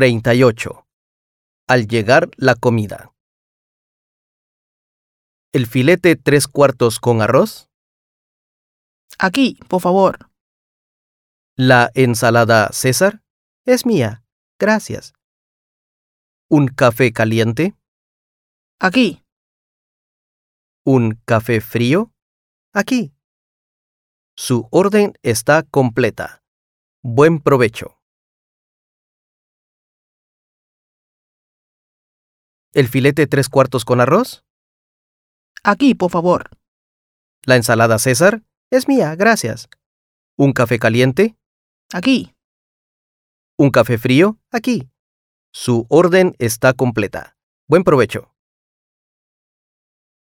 38. Al llegar la comida. ¿El filete tres cuartos con arroz? Aquí, por favor. ¿La ensalada César? Es mía. Gracias. ¿Un café caliente? Aquí. ¿Un café frío? Aquí. Su orden está completa. Buen provecho. ¿El filete tres cuartos con arroz? Aquí, por favor. ¿La ensalada César? Es mía, gracias. ¿Un café caliente? Aquí. ¿Un café frío? Aquí. Su orden está completa. Buen provecho.